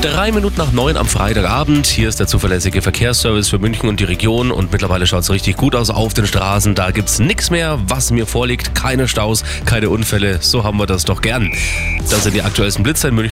Drei Minuten nach neun am Freitagabend. Hier ist der zuverlässige Verkehrsservice für München und die Region. Und mittlerweile schaut es richtig gut aus auf den Straßen. Da gibt es nichts mehr, was mir vorliegt. Keine Staus, keine Unfälle. So haben wir das doch gern. Das sind die aktuellsten Blitzer in München.